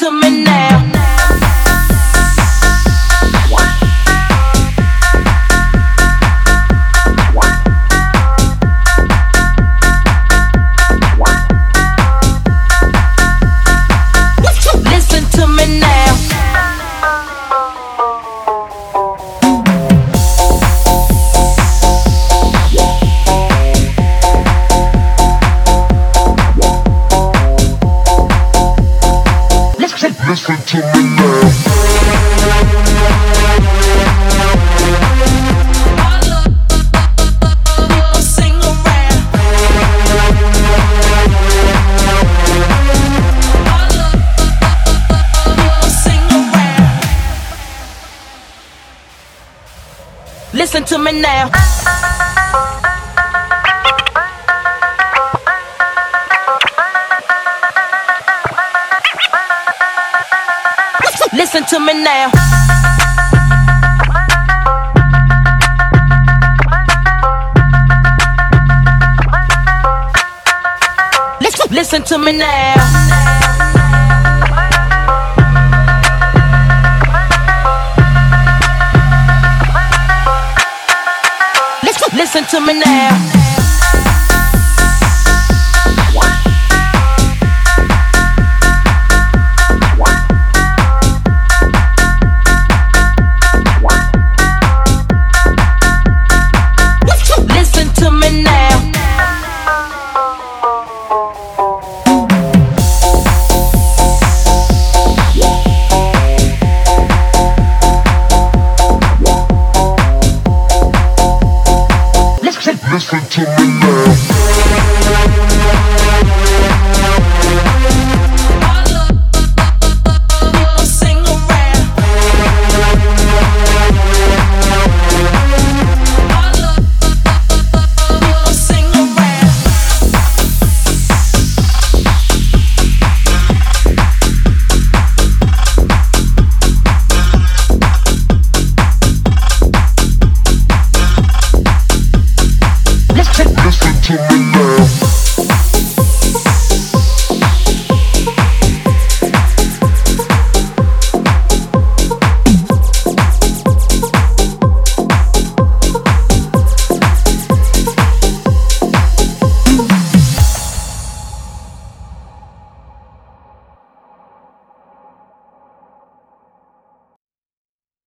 to me now. Listen, listen to me now. People sing around. People listen to me now. Listen, listen to me now. listen to me now. listen to me now. to me now.